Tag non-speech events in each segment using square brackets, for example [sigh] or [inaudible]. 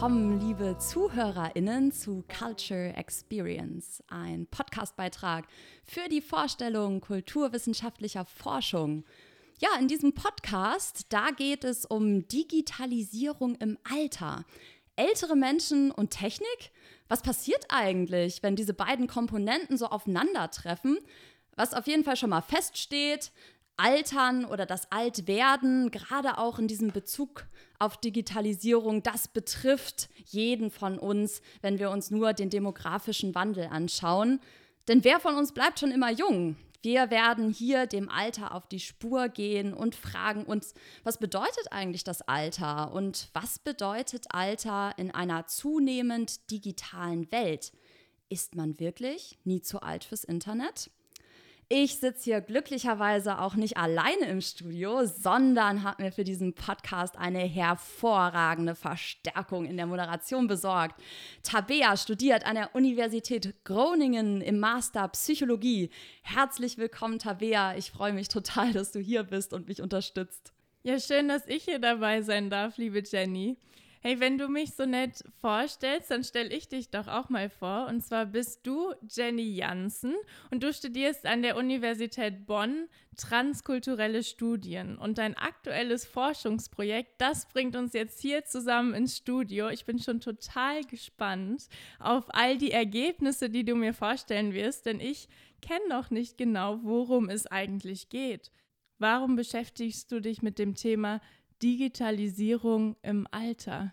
willkommen, liebe ZuhörerInnen, zu Culture Experience, ein Podcastbeitrag für die Vorstellung kulturwissenschaftlicher Forschung. Ja, in diesem Podcast, da geht es um Digitalisierung im Alter. Ältere Menschen und Technik? Was passiert eigentlich, wenn diese beiden Komponenten so aufeinandertreffen? Was auf jeden Fall schon mal feststeht, Altern oder das Altwerden, gerade auch in diesem Bezug auf Digitalisierung, das betrifft jeden von uns, wenn wir uns nur den demografischen Wandel anschauen. Denn wer von uns bleibt schon immer jung? Wir werden hier dem Alter auf die Spur gehen und fragen uns, was bedeutet eigentlich das Alter und was bedeutet Alter in einer zunehmend digitalen Welt? Ist man wirklich nie zu alt fürs Internet? Ich sitze hier glücklicherweise auch nicht alleine im Studio, sondern habe mir für diesen Podcast eine hervorragende Verstärkung in der Moderation besorgt. Tabea studiert an der Universität Groningen im Master Psychologie. Herzlich willkommen, Tabea. Ich freue mich total, dass du hier bist und mich unterstützt. Ja, schön, dass ich hier dabei sein darf, liebe Jenny. Hey, wenn du mich so nett vorstellst, dann stelle ich dich doch auch mal vor. Und zwar bist du Jenny Jansen und du studierst an der Universität Bonn transkulturelle Studien. Und dein aktuelles Forschungsprojekt, das bringt uns jetzt hier zusammen ins Studio. Ich bin schon total gespannt auf all die Ergebnisse, die du mir vorstellen wirst, denn ich kenne noch nicht genau, worum es eigentlich geht. Warum beschäftigst du dich mit dem Thema Digitalisierung im Alter?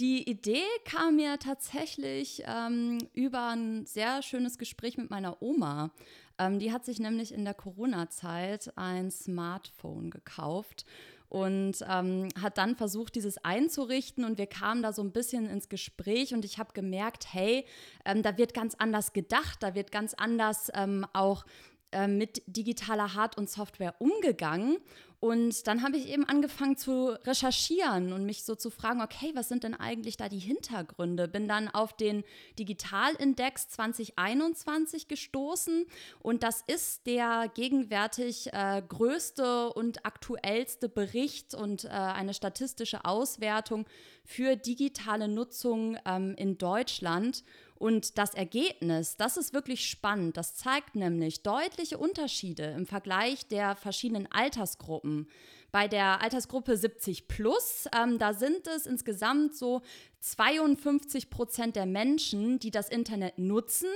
Die Idee kam mir tatsächlich ähm, über ein sehr schönes Gespräch mit meiner Oma. Ähm, die hat sich nämlich in der Corona-Zeit ein Smartphone gekauft und ähm, hat dann versucht, dieses einzurichten. Und wir kamen da so ein bisschen ins Gespräch und ich habe gemerkt, hey, ähm, da wird ganz anders gedacht, da wird ganz anders ähm, auch äh, mit digitaler Hard- und Software umgegangen. Und dann habe ich eben angefangen zu recherchieren und mich so zu fragen, okay, was sind denn eigentlich da die Hintergründe? Bin dann auf den Digitalindex 2021 gestoßen und das ist der gegenwärtig äh, größte und aktuellste Bericht und äh, eine statistische Auswertung für digitale Nutzung ähm, in Deutschland. Und das Ergebnis, das ist wirklich spannend. Das zeigt nämlich deutliche Unterschiede im Vergleich der verschiedenen Altersgruppen. Bei der Altersgruppe 70 plus, ähm, da sind es insgesamt so 52 Prozent der Menschen, die das Internet nutzen.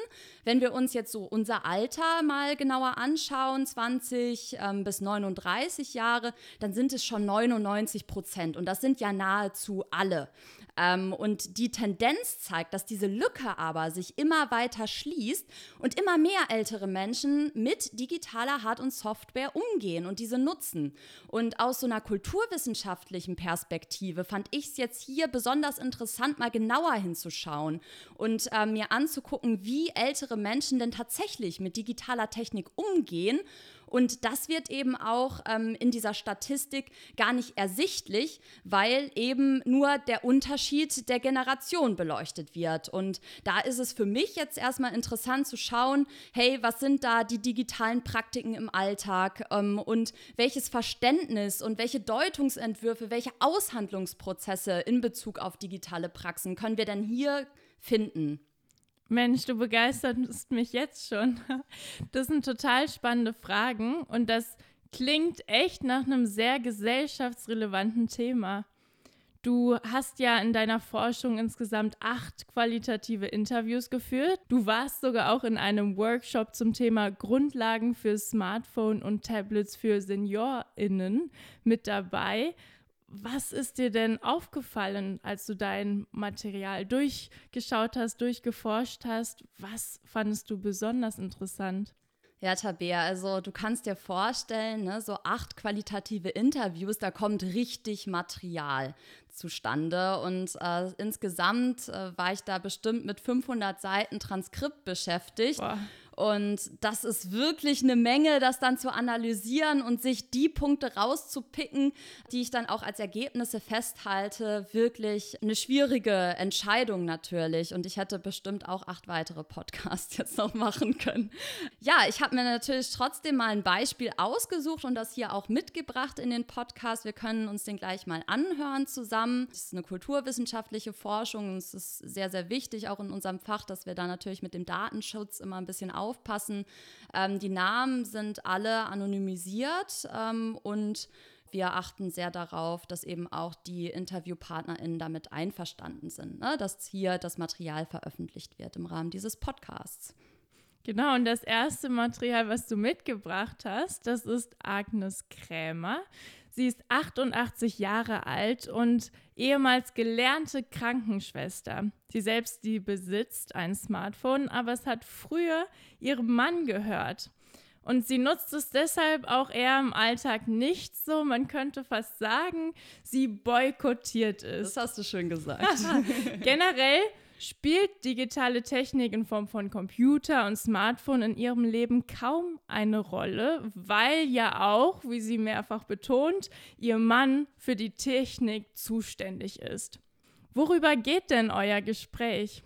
Wenn wir uns jetzt so unser Alter mal genauer anschauen, 20 ähm, bis 39 Jahre, dann sind es schon 99 Prozent. Und das sind ja nahezu alle. Ähm, und die Tendenz zeigt, dass diese Lücke aber sich immer weiter schließt und immer mehr ältere Menschen mit digitaler Hard- und Software umgehen und diese nutzen. Und aus so einer kulturwissenschaftlichen Perspektive fand ich es jetzt hier besonders interessant, mal genauer hinzuschauen und äh, mir anzugucken, wie ältere Menschen denn tatsächlich mit digitaler Technik umgehen und das wird eben auch ähm, in dieser Statistik gar nicht ersichtlich, weil eben nur der Unterschied der Generation beleuchtet wird. Und da ist es für mich jetzt erstmal interessant zu schauen, hey, was sind da die digitalen Praktiken im Alltag ähm, und welches Verständnis und welche Deutungsentwürfe, welche Aushandlungsprozesse in Bezug auf digitale Praxen können wir denn hier finden? Mensch, du begeisterst mich jetzt schon. Das sind total spannende Fragen und das klingt echt nach einem sehr gesellschaftsrelevanten Thema. Du hast ja in deiner Forschung insgesamt acht qualitative Interviews geführt. Du warst sogar auch in einem Workshop zum Thema Grundlagen für Smartphone und Tablets für SeniorInnen mit dabei. Was ist dir denn aufgefallen, als du dein Material durchgeschaut hast, durchgeforscht hast? Was fandest du besonders interessant? Ja, Tabea, also du kannst dir vorstellen, ne, so acht qualitative Interviews, da kommt richtig Material zustande. Und äh, insgesamt äh, war ich da bestimmt mit 500 Seiten Transkript beschäftigt. Boah. Und das ist wirklich eine Menge, das dann zu analysieren und sich die Punkte rauszupicken, die ich dann auch als Ergebnisse festhalte. Wirklich eine schwierige Entscheidung natürlich. Und ich hätte bestimmt auch acht weitere Podcasts [laughs] jetzt noch machen können. Ja, ich habe mir natürlich trotzdem mal ein Beispiel ausgesucht und das hier auch mitgebracht in den Podcast. Wir können uns den gleich mal anhören zusammen. Das ist eine kulturwissenschaftliche Forschung es ist sehr, sehr wichtig, auch in unserem Fach, dass wir da natürlich mit dem Datenschutz immer ein bisschen aufpassen. Ähm, die Namen sind alle anonymisiert ähm, und wir achten sehr darauf, dass eben auch die InterviewpartnerInnen damit einverstanden sind, ne? dass hier das Material veröffentlicht wird im Rahmen dieses Podcasts. Genau, und das erste Material, was du mitgebracht hast, das ist Agnes Krämer. Sie ist 88 Jahre alt und ehemals gelernte Krankenschwester. Sie selbst, die besitzt ein Smartphone, aber es hat früher ihrem Mann gehört. Und sie nutzt es deshalb auch eher im Alltag nicht so. Man könnte fast sagen, sie boykottiert es. Das hast du schön gesagt. [laughs] Generell spielt digitale Technik in Form von Computer und Smartphone in ihrem Leben kaum eine Rolle, weil ja auch, wie sie mehrfach betont, ihr Mann für die Technik zuständig ist. Worüber geht denn euer Gespräch?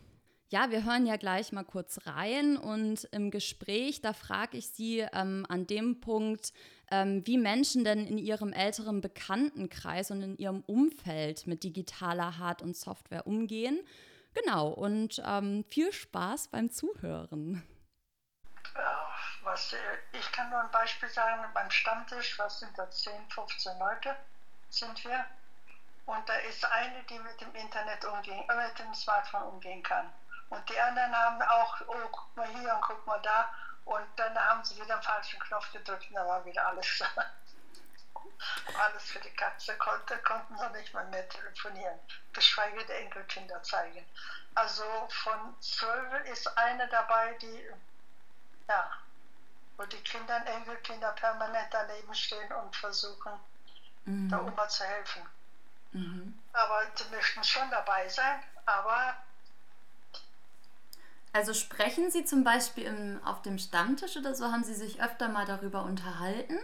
Ja, wir hören ja gleich mal kurz rein und im Gespräch, da frage ich Sie ähm, an dem Punkt, ähm, wie Menschen denn in ihrem älteren Bekanntenkreis und in ihrem Umfeld mit digitaler Hard- und Software umgehen. Genau, und ähm, viel Spaß beim Zuhören. Ja, was, äh, ich kann nur ein Beispiel sagen, beim Stammtisch, was sind da, 10, 15 Leute sind wir. Und da ist eine, die mit dem Internet umgehen, äh, mit dem Smartphone umgehen kann. Und die anderen haben auch, oh, guck mal hier und guck mal da. Und dann haben sie wieder einen falschen Knopf gedrückt und da war wieder alles [laughs] für die Katze konnte, konnten sie nicht mal mehr telefonieren, geschweige der Enkelkinder zeigen. Also von zwölf ist eine dabei, die, ja, wo die Kinder und Enkelkinder permanent daneben stehen und versuchen, mhm. der Oma zu helfen. Mhm. Aber sie möchten schon dabei sein, aber also sprechen Sie zum Beispiel im, auf dem Stammtisch oder so, haben Sie sich öfter mal darüber unterhalten?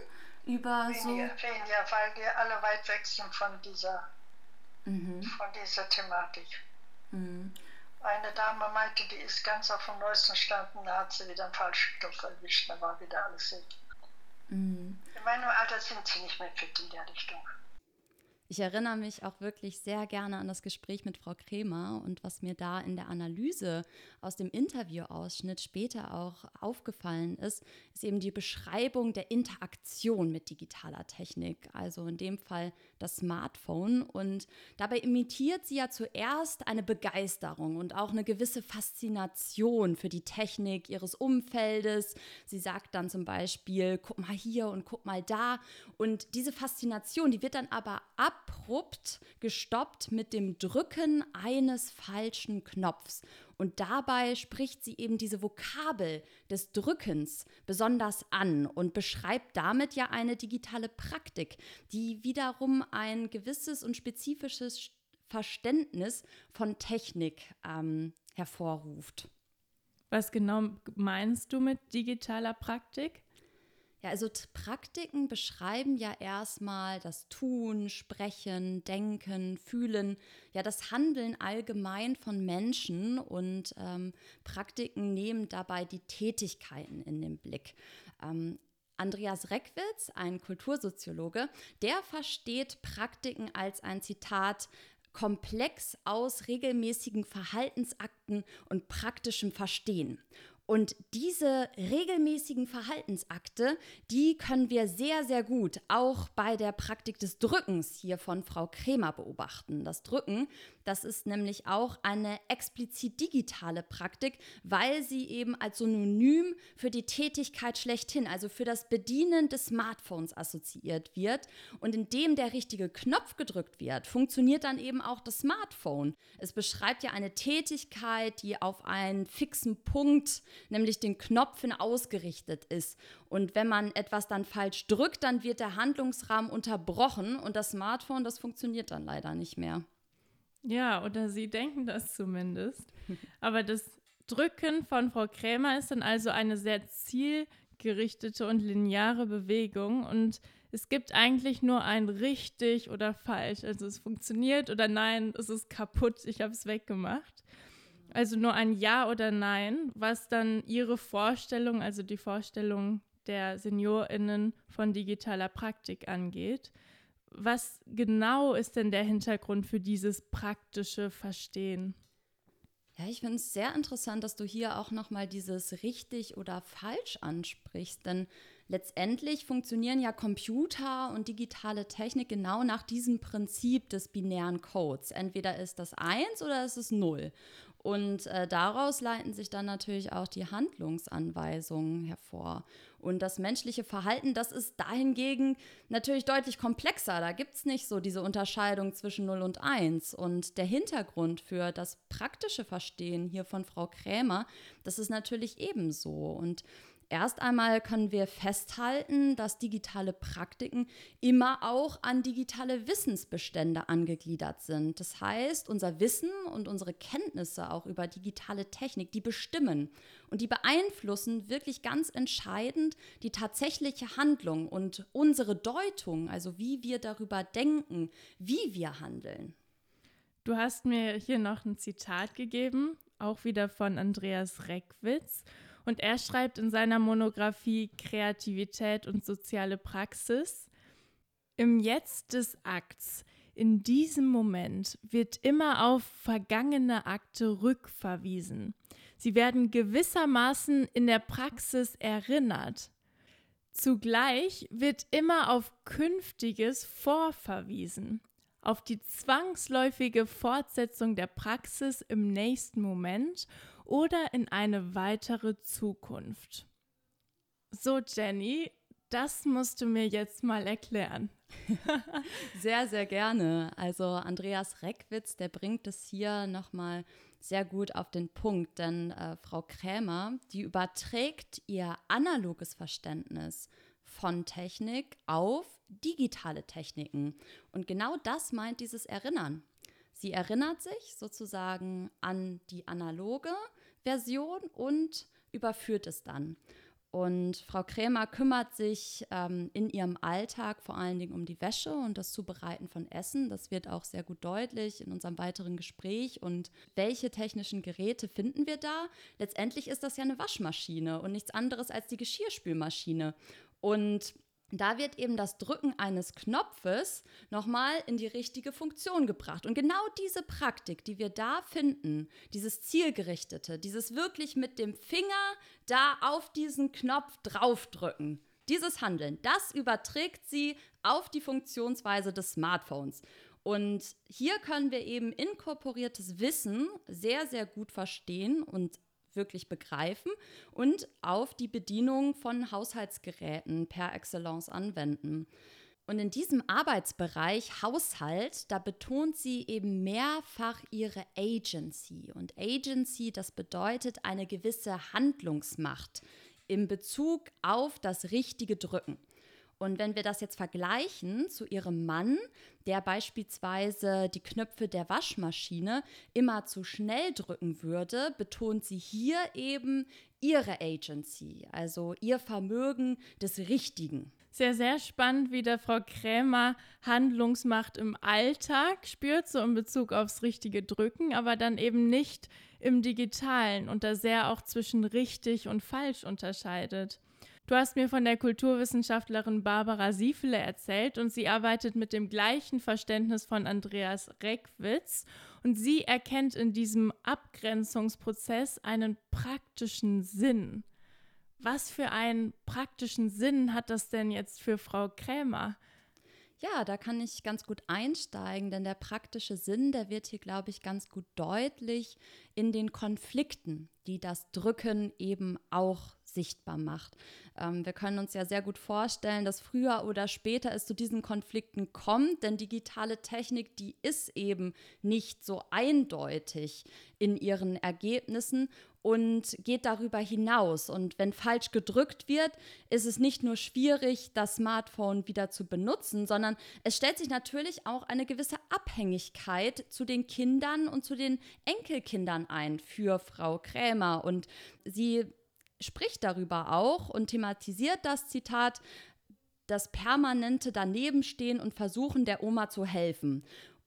Über weniger, so. Weniger, weil wir alle weit weg sind von dieser, mhm. von dieser Thematik. Mhm. Eine Dame meinte, die ist ganz auf dem neuesten Stand und da hat sie wieder einen falschen Stoff erwischt, da war wieder alles weg. Mhm. In meinem Alter sind sie nicht mehr fit in der Richtung. Ich erinnere mich auch wirklich sehr gerne an das Gespräch mit Frau Kremer und was mir da in der Analyse aus dem Interviewausschnitt später auch aufgefallen ist, ist eben die Beschreibung der Interaktion mit digitaler Technik, also in dem Fall das Smartphone. Und dabei imitiert sie ja zuerst eine Begeisterung und auch eine gewisse Faszination für die Technik ihres Umfeldes. Sie sagt dann zum Beispiel, guck mal hier und guck mal da. Und diese Faszination, die wird dann aber abrupt gestoppt mit dem Drücken eines falschen Knopfs. Und dabei spricht sie eben diese Vokabel des Drückens besonders an und beschreibt damit ja eine digitale Praktik, die wiederum ein gewisses und spezifisches Verständnis von Technik ähm, hervorruft. Was genau meinst du mit digitaler Praktik? Ja, also Praktiken beschreiben ja erstmal das Tun, Sprechen, Denken, Fühlen, ja das Handeln allgemein von Menschen und ähm, Praktiken nehmen dabei die Tätigkeiten in den Blick. Ähm, Andreas Reckwitz, ein Kultursoziologe, der versteht Praktiken als ein Zitat Komplex aus regelmäßigen Verhaltensakten und praktischem Verstehen. Und diese regelmäßigen Verhaltensakte, die können wir sehr, sehr gut auch bei der Praktik des Drückens hier von Frau Kremer beobachten. Das Drücken, das ist nämlich auch eine explizit digitale Praktik, weil sie eben als Synonym für die Tätigkeit schlechthin, also für das Bedienen des Smartphones assoziiert wird. Und indem der richtige Knopf gedrückt wird, funktioniert dann eben auch das Smartphone. Es beschreibt ja eine Tätigkeit, die auf einen fixen Punkt nämlich den Knopfen ausgerichtet ist. Und wenn man etwas dann falsch drückt, dann wird der Handlungsrahmen unterbrochen und das Smartphone, das funktioniert dann leider nicht mehr. Ja, oder sie denken das zumindest. Aber das Drücken von Frau Krämer ist dann also eine sehr zielgerichtete und lineare Bewegung und es gibt eigentlich nur ein richtig oder falsch. Also es funktioniert oder nein, es ist kaputt, ich habe es weggemacht. Also nur ein Ja oder Nein, was dann ihre Vorstellung, also die Vorstellung der SeniorInnen von digitaler Praktik angeht. Was genau ist denn der Hintergrund für dieses praktische Verstehen? Ja, ich finde es sehr interessant, dass du hier auch nochmal dieses richtig oder falsch ansprichst, denn letztendlich funktionieren ja Computer und digitale Technik genau nach diesem Prinzip des binären Codes. Entweder ist das 1 oder ist es 0. Und äh, daraus leiten sich dann natürlich auch die Handlungsanweisungen hervor. Und das menschliche Verhalten, das ist dahingegen natürlich deutlich komplexer. Da gibt es nicht so diese Unterscheidung zwischen 0 und 1. Und der Hintergrund für das praktische Verstehen hier von Frau Krämer, das ist natürlich ebenso. Und Erst einmal können wir festhalten, dass digitale Praktiken immer auch an digitale Wissensbestände angegliedert sind. Das heißt, unser Wissen und unsere Kenntnisse auch über digitale Technik, die bestimmen und die beeinflussen wirklich ganz entscheidend die tatsächliche Handlung und unsere Deutung, also wie wir darüber denken, wie wir handeln. Du hast mir hier noch ein Zitat gegeben, auch wieder von Andreas Reckwitz. Und er schreibt in seiner Monographie Kreativität und soziale Praxis, im Jetzt des Akts, in diesem Moment, wird immer auf vergangene Akte rückverwiesen. Sie werden gewissermaßen in der Praxis erinnert. Zugleich wird immer auf Künftiges vorverwiesen, auf die zwangsläufige Fortsetzung der Praxis im nächsten Moment oder in eine weitere Zukunft. So, Jenny, das musst du mir jetzt mal erklären. [laughs] sehr, sehr gerne. Also Andreas Reckwitz, der bringt es hier nochmal sehr gut auf den Punkt, denn äh, Frau Krämer, die überträgt ihr analoges Verständnis von Technik auf digitale Techniken. Und genau das meint dieses Erinnern. Sie erinnert sich sozusagen an die analoge Version und überführt es dann. Und Frau Krämer kümmert sich ähm, in ihrem Alltag vor allen Dingen um die Wäsche und das Zubereiten von Essen. Das wird auch sehr gut deutlich in unserem weiteren Gespräch. Und welche technischen Geräte finden wir da? Letztendlich ist das ja eine Waschmaschine und nichts anderes als die Geschirrspülmaschine. Und da wird eben das Drücken eines Knopfes nochmal in die richtige Funktion gebracht. Und genau diese Praktik, die wir da finden, dieses Zielgerichtete, dieses wirklich mit dem Finger da auf diesen Knopf draufdrücken, dieses Handeln, das überträgt sie auf die Funktionsweise des Smartphones. Und hier können wir eben inkorporiertes Wissen sehr, sehr gut verstehen und wirklich begreifen und auf die Bedienung von Haushaltsgeräten per Excellence anwenden. Und in diesem Arbeitsbereich Haushalt, da betont sie eben mehrfach ihre Agency. Und Agency, das bedeutet eine gewisse Handlungsmacht im Bezug auf das richtige Drücken. Und wenn wir das jetzt vergleichen zu ihrem Mann, der beispielsweise die Knöpfe der Waschmaschine immer zu schnell drücken würde, betont sie hier eben ihre Agency, also ihr Vermögen des Richtigen. Sehr, sehr spannend, wie der Frau Krämer Handlungsmacht im Alltag spürt, so in Bezug aufs richtige Drücken, aber dann eben nicht im digitalen und da sehr auch zwischen richtig und falsch unterscheidet. Du hast mir von der Kulturwissenschaftlerin Barbara Siefele erzählt und sie arbeitet mit dem gleichen Verständnis von Andreas Reckwitz und sie erkennt in diesem Abgrenzungsprozess einen praktischen Sinn. Was für einen praktischen Sinn hat das denn jetzt für Frau Krämer? Ja, da kann ich ganz gut einsteigen, denn der praktische Sinn, der wird hier, glaube ich, ganz gut deutlich in den Konflikten, die das Drücken eben auch sichtbar macht. Ähm, wir können uns ja sehr gut vorstellen, dass früher oder später es zu diesen Konflikten kommt, denn digitale Technik, die ist eben nicht so eindeutig in ihren Ergebnissen und geht darüber hinaus. Und wenn falsch gedrückt wird, ist es nicht nur schwierig, das Smartphone wieder zu benutzen, sondern es stellt sich natürlich auch eine gewisse Abhängigkeit zu den Kindern und zu den Enkelkindern ein für Frau Krämer. Und sie spricht darüber auch und thematisiert das Zitat, das permanente Danebenstehen und versuchen, der Oma zu helfen.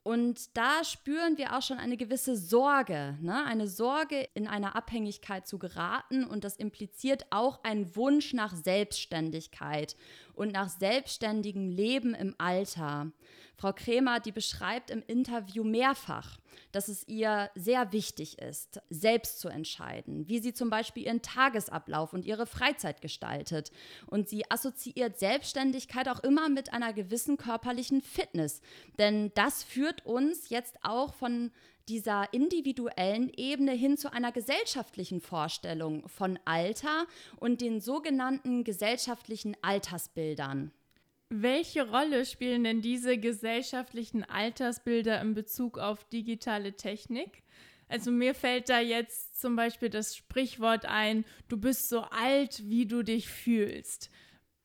Und da spüren wir auch schon eine gewisse Sorge, ne? eine Sorge, in eine Abhängigkeit zu geraten. Und das impliziert auch einen Wunsch nach Selbstständigkeit und nach selbstständigem Leben im Alter. Frau Kremer, die beschreibt im Interview mehrfach, dass es ihr sehr wichtig ist, selbst zu entscheiden, wie sie zum Beispiel ihren Tagesablauf und ihre Freizeit gestaltet. Und sie assoziiert Selbstständigkeit auch immer mit einer gewissen körperlichen Fitness. Denn das führt uns jetzt auch von dieser individuellen Ebene hin zu einer gesellschaftlichen Vorstellung von Alter und den sogenannten gesellschaftlichen Altersbildern. Welche Rolle spielen denn diese gesellschaftlichen Altersbilder in Bezug auf digitale Technik? Also mir fällt da jetzt zum Beispiel das Sprichwort ein, du bist so alt, wie du dich fühlst.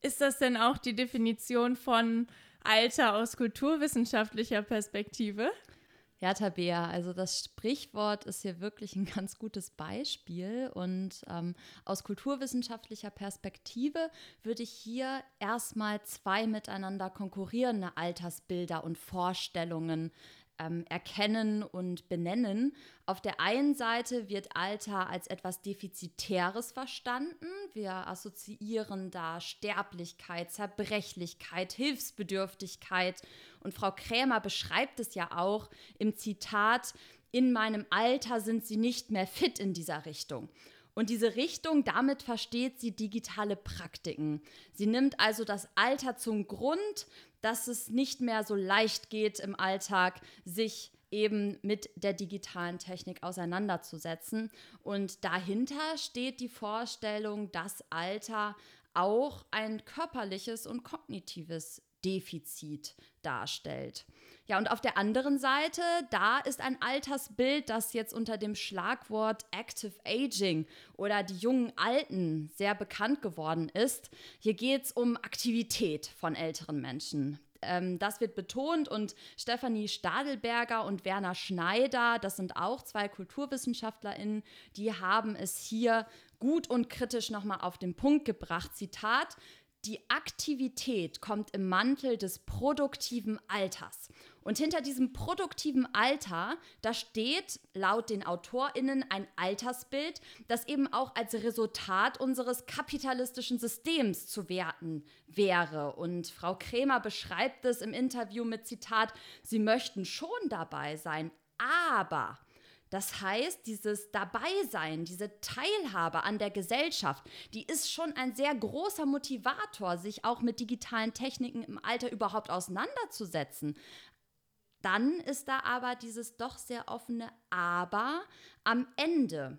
Ist das denn auch die Definition von Alter aus kulturwissenschaftlicher Perspektive? Ja, Tabea, also das Sprichwort ist hier wirklich ein [laughs] ganz gutes Beispiel. Und ähm, aus kulturwissenschaftlicher Perspektive würde ich hier erstmal zwei miteinander konkurrierende Altersbilder und Vorstellungen ähm, erkennen und benennen. Auf der einen Seite wird Alter als etwas Defizitäres verstanden. Wir assoziieren da Sterblichkeit, Zerbrechlichkeit, Hilfsbedürftigkeit. Und Frau Krämer beschreibt es ja auch im Zitat, in meinem Alter sind sie nicht mehr fit in dieser Richtung. Und diese Richtung, damit versteht sie digitale Praktiken. Sie nimmt also das Alter zum Grund, dass es nicht mehr so leicht geht im Alltag, sich eben mit der digitalen Technik auseinanderzusetzen. Und dahinter steht die Vorstellung, dass Alter auch ein körperliches und kognitives Defizit darstellt. Ja, und auf der anderen Seite, da ist ein Altersbild, das jetzt unter dem Schlagwort Active Aging oder die jungen Alten sehr bekannt geworden ist. Hier geht es um Aktivität von älteren Menschen. Ähm, das wird betont und Stefanie Stadelberger und Werner Schneider, das sind auch zwei KulturwissenschaftlerInnen, die haben es hier gut und kritisch nochmal auf den Punkt gebracht. Zitat, die Aktivität kommt im Mantel des produktiven Alters. Und hinter diesem produktiven Alter, da steht laut den AutorInnen ein Altersbild, das eben auch als Resultat unseres kapitalistischen Systems zu werten wäre. Und Frau Krämer beschreibt es im Interview mit Zitat, sie möchten schon dabei sein, aber das heißt, dieses Dabeisein, diese Teilhabe an der Gesellschaft, die ist schon ein sehr großer Motivator, sich auch mit digitalen Techniken im Alter überhaupt auseinanderzusetzen. Dann ist da aber dieses doch sehr offene Aber am Ende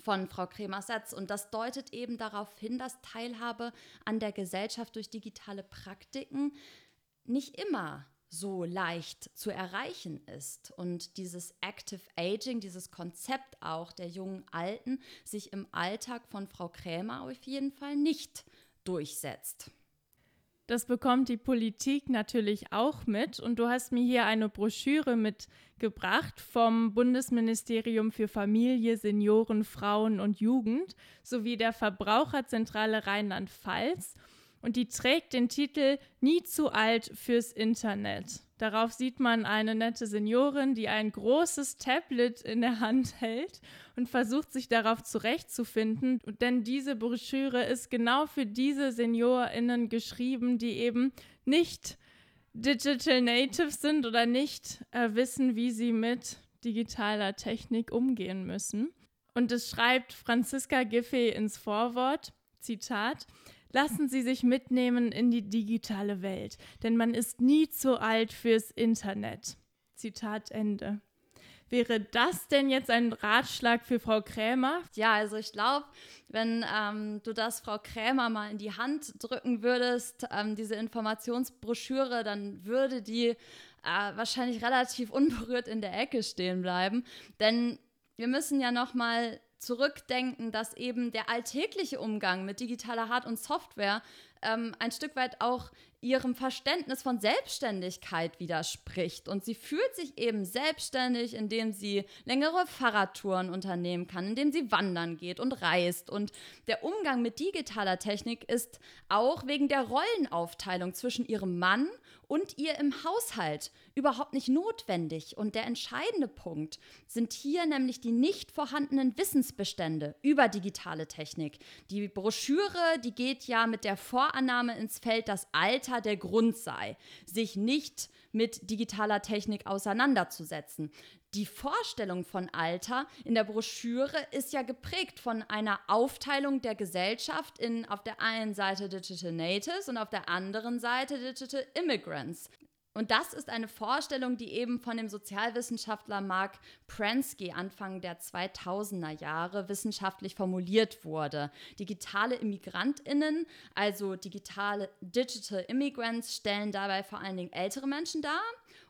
von Frau Kremers Satz. Und das deutet eben darauf hin, dass Teilhabe an der Gesellschaft durch digitale Praktiken nicht immer so leicht zu erreichen ist. Und dieses Active Aging, dieses Konzept auch der jungen Alten sich im Alltag von Frau Krämer auf jeden Fall nicht durchsetzt. Das bekommt die Politik natürlich auch mit. Und du hast mir hier eine Broschüre mitgebracht vom Bundesministerium für Familie, Senioren, Frauen und Jugend sowie der Verbraucherzentrale Rheinland-Pfalz und die trägt den Titel Nie zu alt fürs Internet. Darauf sieht man eine nette Seniorin, die ein großes Tablet in der Hand hält und versucht sich darauf zurechtzufinden. Denn diese Broschüre ist genau für diese SeniorInnen geschrieben, die eben nicht Digital Natives sind oder nicht äh, wissen, wie sie mit digitaler Technik umgehen müssen. Und es schreibt Franziska Giffey ins Vorwort, Zitat, Lassen Sie sich mitnehmen in die digitale Welt, denn man ist nie zu alt fürs Internet. Zitat Ende. Wäre das denn jetzt ein Ratschlag für Frau Krämer? Ja, also ich glaube, wenn ähm, du das Frau Krämer mal in die Hand drücken würdest, ähm, diese Informationsbroschüre, dann würde die äh, wahrscheinlich relativ unberührt in der Ecke stehen bleiben. Denn wir müssen ja noch mal zurückdenken, dass eben der alltägliche Umgang mit digitaler Hard- und Software ähm, ein Stück weit auch ihrem Verständnis von Selbstständigkeit widerspricht. Und sie fühlt sich eben selbstständig, indem sie längere Fahrradtouren unternehmen kann, indem sie wandern geht und reist. Und der Umgang mit digitaler Technik ist auch wegen der Rollenaufteilung zwischen ihrem Mann und ihr im Haushalt überhaupt nicht notwendig. Und der entscheidende Punkt sind hier nämlich die nicht vorhandenen Wissensbestände über digitale Technik. Die Broschüre, die geht ja mit der Vorannahme ins Feld, dass Alter der Grund sei, sich nicht mit digitaler Technik auseinanderzusetzen. Die Vorstellung von Alter in der Broschüre ist ja geprägt von einer Aufteilung der Gesellschaft in auf der einen Seite Digital Natives und auf der anderen Seite Digital Immigrants. Und das ist eine Vorstellung, die eben von dem Sozialwissenschaftler Mark Prensky Anfang der 2000er Jahre wissenschaftlich formuliert wurde. Digitale Immigrantinnen, also digitale Digital Immigrants, stellen dabei vor allen Dingen ältere Menschen dar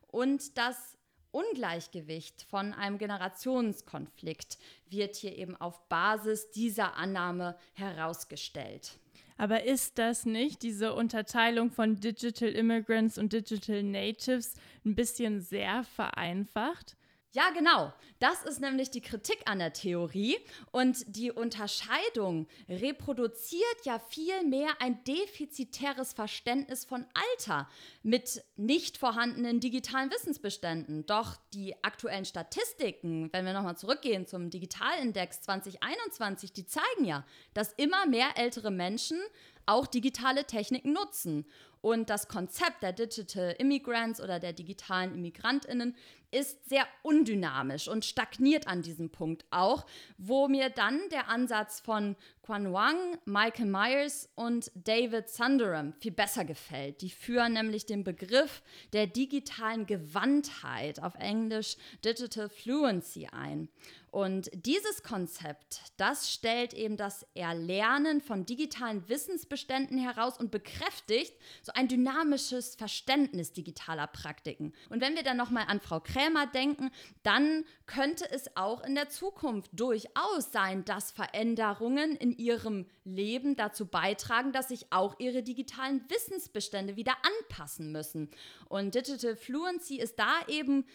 und das Ungleichgewicht von einem Generationskonflikt wird hier eben auf Basis dieser Annahme herausgestellt. Aber ist das nicht, diese Unterteilung von Digital Immigrants und Digital Natives, ein bisschen sehr vereinfacht? Ja, genau. Das ist nämlich die Kritik an der Theorie. Und die Unterscheidung reproduziert ja vielmehr ein defizitäres Verständnis von Alter mit nicht vorhandenen digitalen Wissensbeständen. Doch die aktuellen Statistiken, wenn wir nochmal zurückgehen zum Digitalindex 2021, die zeigen ja, dass immer mehr ältere Menschen auch digitale Techniken nutzen. Und das Konzept der Digital Immigrants oder der digitalen Immigrantinnen ist sehr undynamisch und stagniert an diesem Punkt auch, wo mir dann der Ansatz von Quan Wang, Michael Myers und David Sundaram viel besser gefällt. Die führen nämlich den Begriff der digitalen Gewandtheit auf Englisch Digital Fluency ein. Und dieses Konzept, das stellt eben das Erlernen von digitalen Wissensbeständen heraus und bekräftigt so ein dynamisches Verständnis digitaler Praktiken. Und wenn wir dann nochmal an Frau Krämer denken, dann könnte es auch in der Zukunft durchaus sein, dass Veränderungen in ihrem Leben dazu beitragen, dass sich auch ihre digitalen Wissensbestände wieder anpassen müssen. Und Digital Fluency ist da eben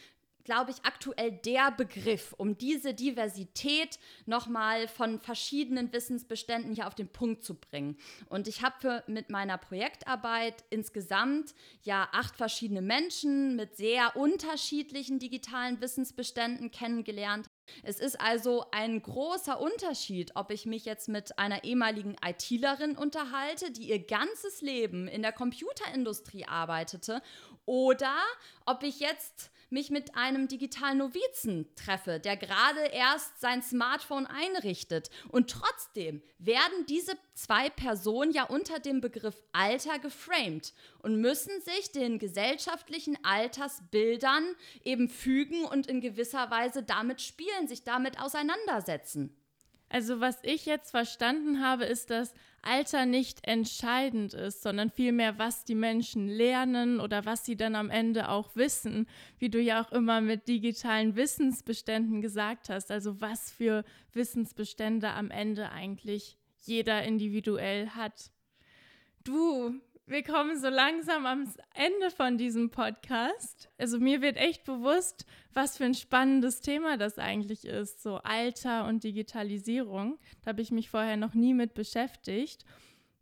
glaube ich, aktuell der Begriff, um diese Diversität nochmal von verschiedenen Wissensbeständen hier auf den Punkt zu bringen. Und ich habe mit meiner Projektarbeit insgesamt ja acht verschiedene Menschen mit sehr unterschiedlichen digitalen Wissensbeständen kennengelernt. Es ist also ein großer Unterschied, ob ich mich jetzt mit einer ehemaligen ITlerin unterhalte, die ihr ganzes Leben in der Computerindustrie arbeitete, oder ob ich jetzt mich mit einem digitalen Novizen treffe, der gerade erst sein Smartphone einrichtet. Und trotzdem werden diese zwei Personen ja unter dem Begriff Alter geframed und müssen sich den gesellschaftlichen Altersbildern eben fügen und in gewisser Weise damit spielen, sich damit auseinandersetzen. Also was ich jetzt verstanden habe, ist, dass Alter nicht entscheidend ist, sondern vielmehr, was die Menschen lernen oder was sie dann am Ende auch wissen, wie du ja auch immer mit digitalen Wissensbeständen gesagt hast, also was für Wissensbestände am Ende eigentlich jeder individuell hat. Du, wir kommen so langsam am Ende von diesem Podcast. Also mir wird echt bewusst, was für ein spannendes Thema das eigentlich ist, so Alter und Digitalisierung. Da habe ich mich vorher noch nie mit beschäftigt.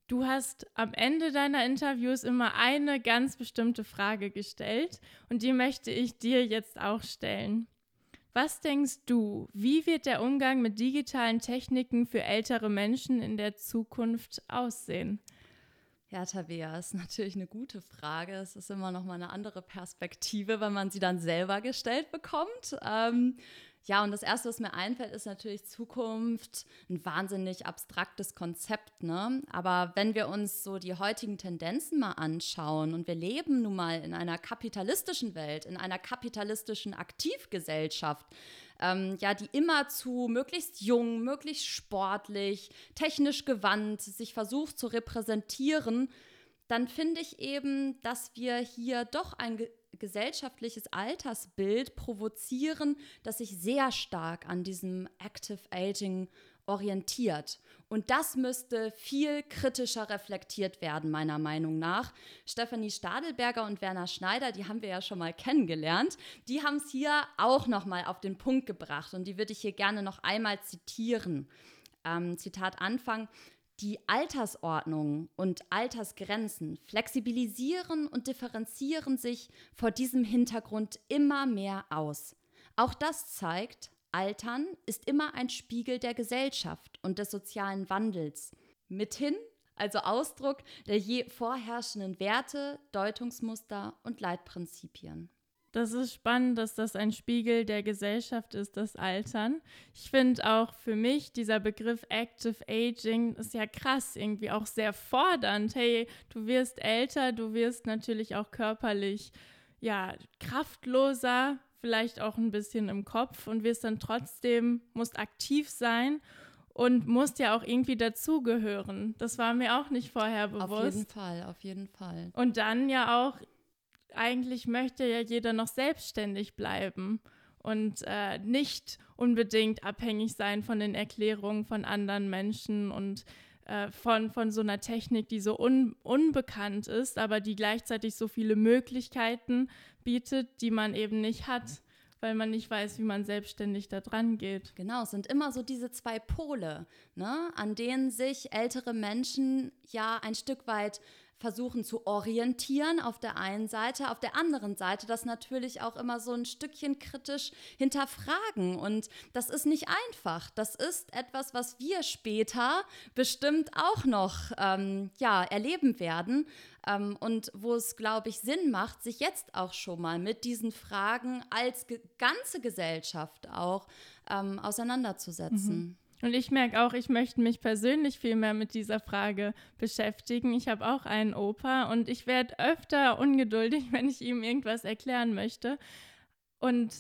Du hast am Ende deiner Interviews immer eine ganz bestimmte Frage gestellt und die möchte ich dir jetzt auch stellen. Was denkst du, wie wird der Umgang mit digitalen Techniken für ältere Menschen in der Zukunft aussehen? Ja, Tabea, ist natürlich eine gute Frage. Es ist immer noch mal eine andere Perspektive, wenn man sie dann selber gestellt bekommt. Ähm, Ja, und das Erste, was mir einfällt, ist natürlich Zukunft, ein wahnsinnig abstraktes Konzept. Ne? Aber wenn wir uns so die heutigen Tendenzen mal anschauen und wir leben nun mal in einer kapitalistischen Welt, in einer kapitalistischen Aktivgesellschaft, ähm, ja, die immer zu möglichst jung, möglichst sportlich, technisch gewandt sich versucht zu repräsentieren, dann finde ich eben, dass wir hier doch ein gesellschaftliches Altersbild provozieren, das sich sehr stark an diesem Active Aging orientiert. Und das müsste viel kritischer reflektiert werden, meiner Meinung nach. Stefanie Stadelberger und Werner Schneider, die haben wir ja schon mal kennengelernt, die haben es hier auch noch mal auf den Punkt gebracht und die würde ich hier gerne noch einmal zitieren. Ähm, Zitat Anfang. Die Altersordnung und Altersgrenzen flexibilisieren und differenzieren sich vor diesem Hintergrund immer mehr aus. Auch das zeigt, Altern ist immer ein Spiegel der Gesellschaft und des sozialen Wandels. Mithin also Ausdruck der je vorherrschenden Werte, Deutungsmuster und Leitprinzipien. Das ist spannend, dass das ein Spiegel der Gesellschaft ist, das Altern. Ich finde auch für mich dieser Begriff Active Aging ist ja krass, irgendwie auch sehr fordernd. Hey, du wirst älter, du wirst natürlich auch körperlich ja kraftloser, vielleicht auch ein bisschen im Kopf und wirst dann trotzdem musst aktiv sein und musst ja auch irgendwie dazugehören. Das war mir auch nicht vorher bewusst. Auf jeden Fall, auf jeden Fall. Und dann ja auch eigentlich möchte ja jeder noch selbstständig bleiben und äh, nicht unbedingt abhängig sein von den Erklärungen von anderen Menschen und äh, von, von so einer Technik, die so un, unbekannt ist, aber die gleichzeitig so viele Möglichkeiten bietet, die man eben nicht hat weil man nicht weiß, wie man selbstständig da dran geht. Genau, es sind immer so diese zwei Pole, ne, an denen sich ältere Menschen ja ein Stück weit versuchen zu orientieren auf der einen Seite, auf der anderen Seite das natürlich auch immer so ein Stückchen kritisch hinterfragen. Und das ist nicht einfach. Das ist etwas, was wir später bestimmt auch noch ähm, ja, erleben werden. Ähm, und wo es, glaube ich, Sinn macht, sich jetzt auch schon mal mit diesen Fragen als ge ganze Gesellschaft auch ähm, auseinanderzusetzen. Mhm. Und ich merke auch, ich möchte mich persönlich viel mehr mit dieser Frage beschäftigen. Ich habe auch einen Opa und ich werde öfter ungeduldig, [laughs] wenn ich ihm irgendwas erklären möchte. Und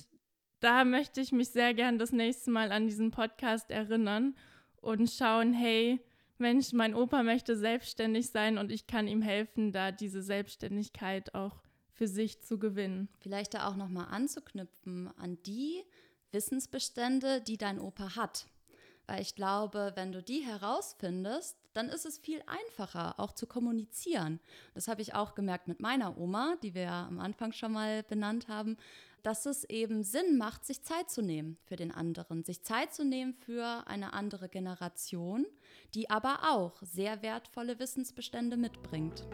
da möchte ich mich sehr gern das nächste Mal an diesen Podcast erinnern und schauen, hey, Mensch, mein Opa möchte selbstständig sein und ich kann ihm helfen, da diese Selbstständigkeit auch für sich zu gewinnen. Vielleicht da auch nochmal anzuknüpfen an die Wissensbestände, die dein Opa hat. Weil ich glaube, wenn du die herausfindest, dann ist es viel einfacher, auch zu kommunizieren. Das habe ich auch gemerkt mit meiner Oma, die wir ja am Anfang schon mal benannt haben, dass es eben Sinn macht, sich Zeit zu nehmen für den anderen, sich Zeit zu nehmen für eine andere Generation, die aber auch sehr wertvolle Wissensbestände mitbringt.